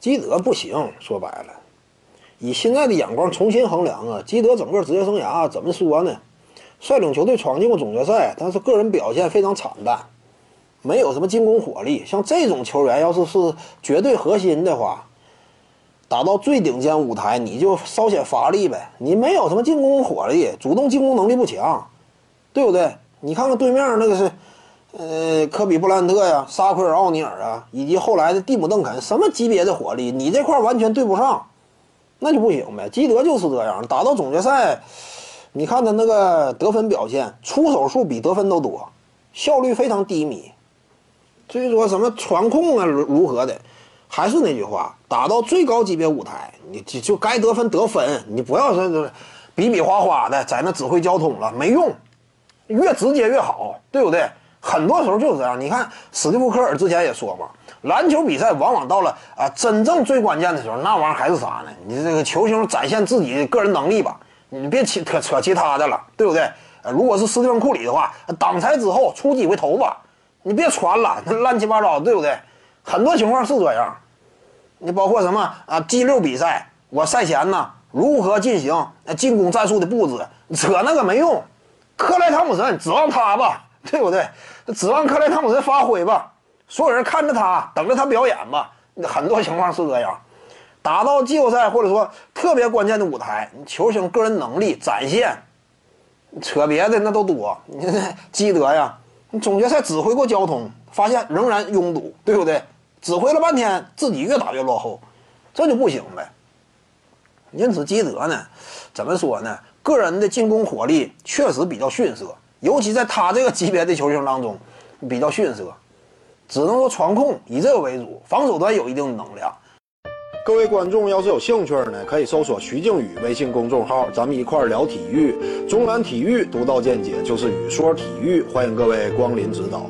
基德不行，说白了，以现在的眼光重新衡量啊，基德整个职业生涯怎么说呢？率领球队闯进过总决赛，但是个人表现非常惨淡，没有什么进攻火力。像这种球员，要是是绝对核心的话，打到最顶尖舞台，你就稍显乏力呗。你没有什么进攻火力，主动进攻能力不强，对不对？你看看对面那个是，呃，科比布兰特呀、沙奎尔奥尼尔啊，以及后来的蒂姆邓肯，什么级别的火力，你这块完全对不上，那就不行呗。基德就是这样，打到总决赛。你看他那个得分表现，出手数比得分都多，效率非常低迷。至于说什么传控啊如何的，还是那句话，打到最高级别舞台，你就就该得分得分，你不要说比比划划的在那指挥交通了，没用，越直接越好，对不对？很多时候就是这样。你看史蒂夫科尔之前也说过，篮球比赛往往到了啊真正最关键的时候，那玩意儿还是啥呢？你这个球星展现自己的个人能力吧。你别扯扯扯其他的了，对不对？如果是斯蒂芬库里的话，挡拆之后出几回头吧，你别传了，那乱七八糟，对不对？很多情况是这样。你包括什么啊？G 六比赛，我赛前呢如何进行进攻战术的布置？扯那个没用。克莱汤普森指望他吧，对不对？指望克莱汤普森发挥吧，所有人看着他，等着他表演吧。很多情况是这样。打到季后赛或者说特别关键的舞台，球星个人能力展现，扯别的那都多。你 基德呀，你总决赛指挥过交通，发现仍然拥堵，对不对？指挥了半天，自己越打越落后，这就不行呗。因此，基德呢，怎么说呢？个人的进攻火力确实比较逊色，尤其在他这个级别的球星当中比较逊色，只能说传控以这个为主，防守端有一定的能量。各位观众要是有兴趣呢，可以搜索徐静宇微信公众号，咱们一块聊体育。中南体育独到见解就是语说体育，欢迎各位光临指导。